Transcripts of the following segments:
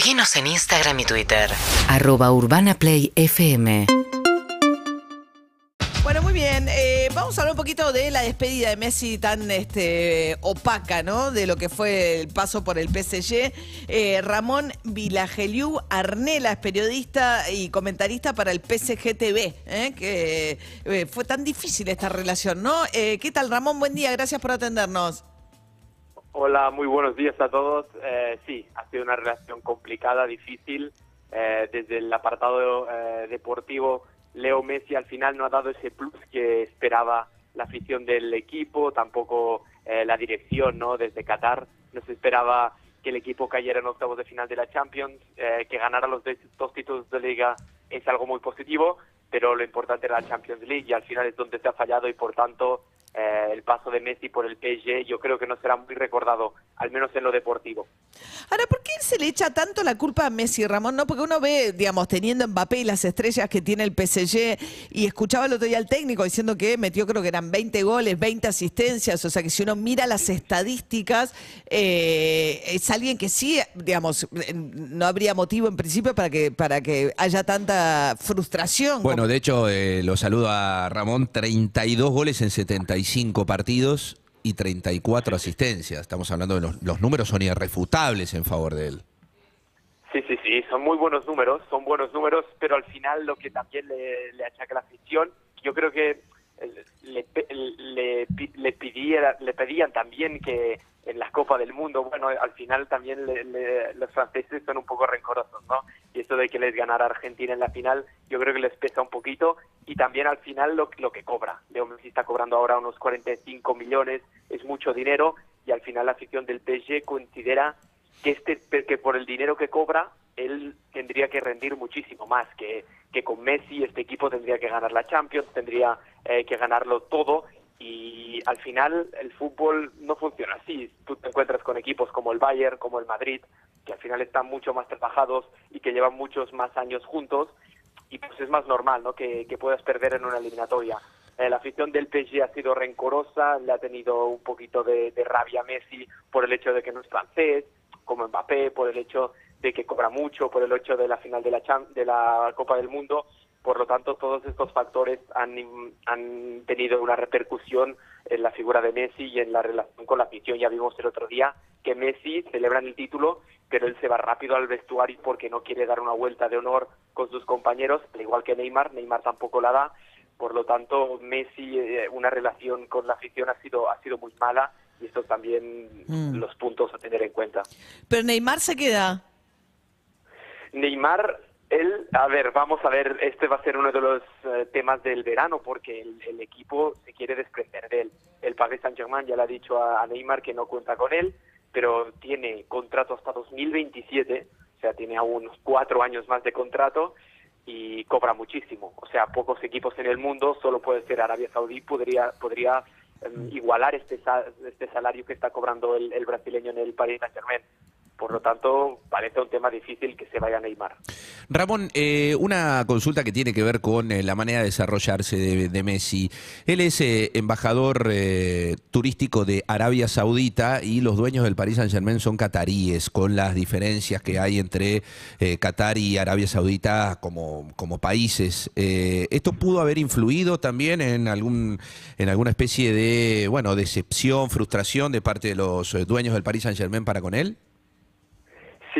Seguinos en Instagram y Twitter. Arroba Urbana Play FM. Bueno, muy bien. Eh, vamos a hablar un poquito de la despedida de Messi tan este, opaca, ¿no? De lo que fue el paso por el PSG. Eh, Ramón Vilageliu Arnela es periodista y comentarista para el PSG TV, ¿eh? que eh, fue tan difícil esta relación, ¿no? Eh, ¿Qué tal, Ramón? Buen día, gracias por atendernos. Hola, muy buenos días a todos. Eh, sí, ha sido una relación complicada, difícil. Eh, desde el apartado eh, deportivo, Leo Messi al final no ha dado ese plus que esperaba la afición del equipo, tampoco eh, la dirección, ¿no? Desde Qatar no se esperaba que el equipo cayera en octavos de final de la Champions, que ganara los dos títulos de liga es algo muy positivo, pero lo importante era la Champions League y al final es donde se ha fallado y por tanto eh, el paso de Messi por el PSG yo creo que no será muy recordado, al menos en lo deportivo. Ahora, ¿por qué se le echa tanto la culpa a Messi, Ramón? No, porque uno ve, digamos, teniendo Mbappé y las estrellas que tiene el PSG, y escuchaba el otro día al técnico diciendo que metió, creo que eran 20 goles, 20 asistencias, o sea que si uno mira las estadísticas, eh, es alguien que sí, digamos, no habría motivo en principio para que, para que haya tanta frustración. Bueno, de hecho, eh, lo saludo a Ramón, 32 goles en 75 partidos y 34 asistencias. Estamos hablando de los, los números son irrefutables en favor de él. Sí, sí, sí, son muy buenos números, son buenos números, pero al final lo que también le, le achaca la afición, yo creo que le, le, le, pidiera- le pedían también que en la Copa del Mundo, bueno, al final también le- le- los franceses son un poco rencorosos, ¿no? Y eso de que les ganara Argentina en la final, yo creo que les pesa un poquito y también al final lo, lo que cobra. Leo Messi está cobrando ahora unos 45 millones, es mucho dinero y al final la afición del PSG considera que este que por el dinero que cobra él tendría que rendir muchísimo más que, que con Messi este equipo tendría que ganar la Champions tendría eh, que ganarlo todo y al final el fútbol no funciona así tú te encuentras con equipos como el Bayern como el Madrid que al final están mucho más trabajados y que llevan muchos más años juntos y pues es más normal ¿no? que, que puedas perder en una eliminatoria eh, la afición del PSG ha sido rencorosa, le ha tenido un poquito de, de rabia a Messi por el hecho de que no es francés, como Mbappé, por el hecho de que cobra mucho, por el hecho de la final de la, de la Copa del Mundo. Por lo tanto, todos estos factores han, han tenido una repercusión en la figura de Messi y en la relación con la afición. Ya vimos el otro día que Messi celebra el título, pero él se va rápido al vestuario porque no quiere dar una vuelta de honor con sus compañeros, al igual que Neymar. Neymar tampoco la da. Por lo tanto, Messi, eh, una relación con la afición ha sido, ha sido muy mala y estos también Mm. los puntos a tener en cuenta. Pero Neymar se queda. Neymar, él, a ver, vamos a ver, este va a ser uno de los eh, temas del verano porque el, equipo se quiere desprender de él. El Paris Saint-Germain ya le ha dicho a, Neymar que no cuenta con él, pero tiene contrato hasta 2027, o sea, tiene aún cuatro años más de contrato y cobra muchísimo. O sea, pocos equipos en el mundo, solo puede ser Arabia Saudí, podría, podría em, igualar este, este salario que está cobrando el, el brasileño en el Paris Saint-Germain. Por lo tanto, parece un tema difícil que se vaya a Neymar. Ramón, eh, una consulta que tiene que ver con eh, la manera de desarrollarse de, Messi. Él es eh, embajador turístico de Arabia Saudita y los dueños del Paris Saint Germain son cataríes, con las diferencias que hay entre Qatar y Arabia Saudita como, como países. ¿Esto pudo haber influido también en algún en alguna especie de bueno decepción, frustración de parte de los dueños del Paris Saint Germain para con él?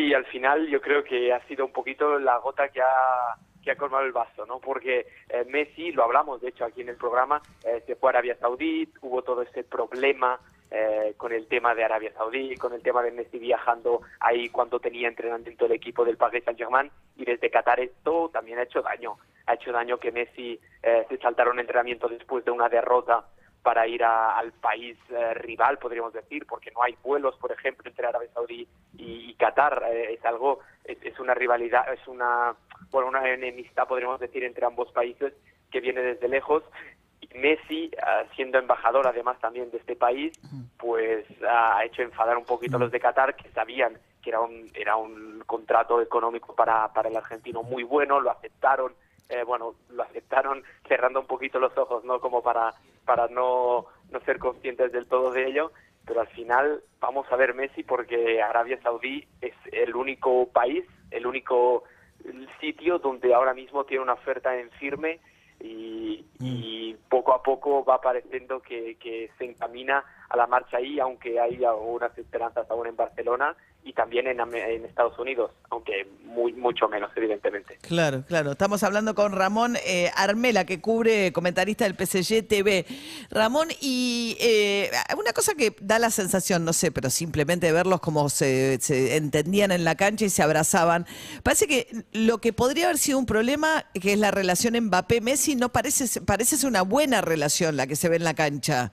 Sí, al final yo creo que ha sido un poquito la gota que ha, que ha colmado el vaso, ¿no? Porque eh, Messi, lo hablamos de hecho aquí en el programa, eh, se fue a Arabia Saudí, hubo todo ese problema eh, con el tema de Arabia Saudí, con el tema de Messi viajando ahí cuando tenía entrenamiento el equipo del Paris Saint-Germain y desde Qatar esto también ha hecho daño. Ha hecho daño que Messi eh, se saltara un entrenamiento después de una derrota para ir a- al país eh, rival, podríamos decir, porque no hay vuelos, por ejemplo, entre Arabia Saudí y, y Qatar. eh, es algo, es, es una rivalidad, es una, bueno, una enemistad, podríamos decir, entre ambos países que viene desde lejos. Y Messi, ah, siendo embajador además también de este país, pues ha hecho enfadar un poquito a los de Qatar que sabían que era un, era un contrato económico para, para el argentino muy bueno, lo aceptaron, eh, bueno, lo aceptaron cerrando un poquito los ojos, ¿no? Como para, para no, no ser conscientes del todo de ello. pero al final vamos a ver Messi porque Arabia Saudí es el único país, el único sitio donde ahora mismo tiene una oferta en firme y, y poco a poco va pareciendo que, que se encamina a la marcha ahí, aunque hay algunas esperanzas aún en Barcelona y también en, en Estados Unidos, aunque muy mucho menos, evidentemente. Claro, claro. Estamos hablando con Ramón eh, Armela, que cubre comentarista del PSG TV. Ramón, y eh, una cosa que da la sensación, no sé, pero simplemente verlos como se, se entendían en la cancha y se abrazaban, parece que lo que podría haber sido un problema, que es la relación Mbappé-Messi, no parece, parece ser una buena relación la que se ve en la cancha.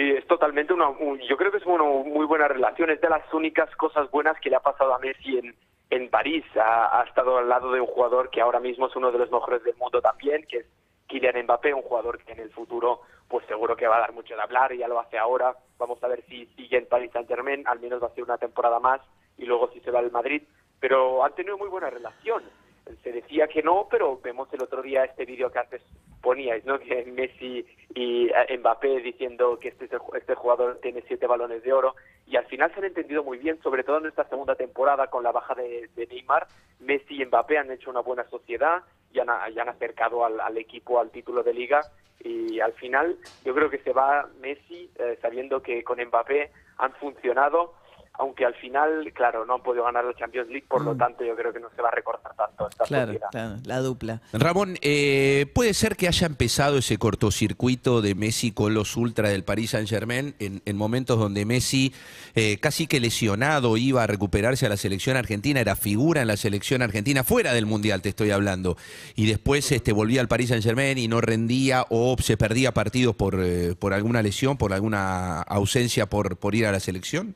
Sí, es totalmente una. un- yo creo que es una muy buena relación. Es de las únicas cosas buenas que le ha pasado a Messi en, en París. Ha, estado al lado de un jugador que ahora mismo es uno de los mejores del mundo también, que es Kylian Mbappé, un jugador que en el futuro, pues seguro que va a dar mucho de hablar, ya lo hace ahora. Vamos a ver si sigue en Paris Saint Germain, al menos va a ser una temporada más, y luego si se va al Madrid. Pero han tenido muy buena relación. Se decía que no, pero vemos el otro día este vídeo que antes poníais, ¿no? Que Messi y eh, Mbappé diciendo que este, es el ju- este jugador tiene siete balones de oro y al final se han entendido muy bien, sobre todo en esta segunda temporada con la baja de, Neymar. Messi y Mbappé han hecho una buena sociedad y han, han acercado al, al equipo al título de liga y al final yo creo que se va Messi eh, sabiendo que con Mbappé han funcionado aunque al final, claro, no han podido ganar la Champions League, por lo tanto yo creo que no se va a recortar tanto esta Mm. Claro, la dupla. Ramón, eh, ¿puede ser que haya empezado ese cortocircuito de Messi con los ultra del Paris Saint Germain en, en momentos donde Messi, eh, casi que lesionado, iba a recuperarse a la selección argentina, era figura en la selección argentina, fuera del Mundial te estoy hablando, y después este, volvía al Paris Saint Germain y no rendía o se perdía partidos por, eh, por alguna lesión, por alguna ausencia por, por ir a la selección?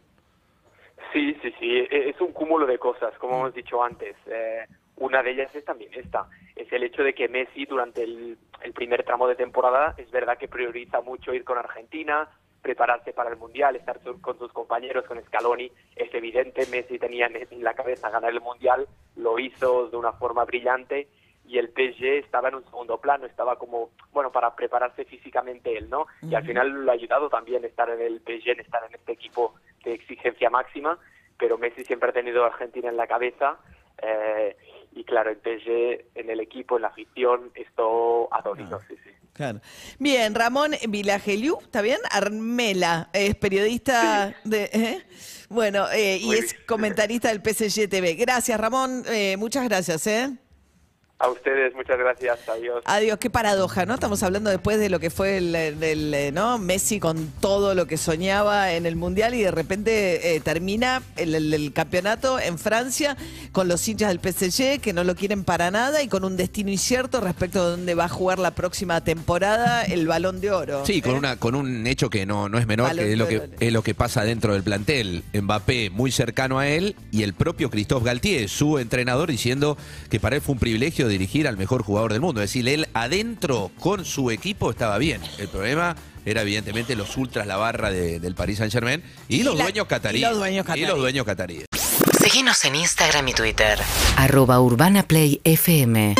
Sí, sí, sí, e- es un cúmulo de cosas, como hemos dicho antes. Eh, una de ellas es también esta, es el hecho de que Messi durante el, el primer tramo de temporada es verdad que prioriza mucho ir con Argentina, prepararse para el Mundial, estar con sus compañeros, con Scaloni. Es evidente, Messi tenía en- la cabeza ganar el Mundial, lo hizo de una forma brillante y el PSG estaba en un segundo plano, estaba como, bueno, para prepararse físicamente él, ¿no? Y al final lo ha ayudado también estar en el PSG, estar en este equipo de exigencia máxima, pero Messi siempre ha tenido a Argentina en la cabeza eh, y claro, el PSG en el equipo, en la afición, esto adónito, sí, sí. Claro. Bien, Ramón Vilageliu, ¿está bien? Armela, es periodista de... ¿eh? Bueno, eh, y Muy es bien. comentarista del PSG TV. Gracias, Ramón. eh, muchas gracias, ¿eh? A ustedes, muchas gracias, adiós. Adiós, qué paradoja, ¿no? Estamos hablando después de lo que fue el, el- el, eh, ¿no? Messi con todo lo que soñaba en el Mundial y de repente eh, termina el, el- el campeonato en Francia con los hinchas del PSG que no lo quieren para nada y con un destino incierto respecto a dónde va a jugar la próxima temporada el Balón de Oro. Sí, con, ¿eh? una, con un hecho que no, no es menor, Balón que es lo que, de es lo que pasa dentro del plantel. Mbappé muy cercano a él y el propio Christophe Galtier, su entrenador, diciendo que para él fue un privilegio dirigir al mejor jugador del mundo. Es decir, él adentro con su equipo estaba bien. El problema era evidentemente los ultras, la barra de- del Paris Saint Germain y, Y los la- dueños y cataríes. los dueños Y los dueños cataríes. Seguinos en Instagram y Twitter. arroba urbanaplayfm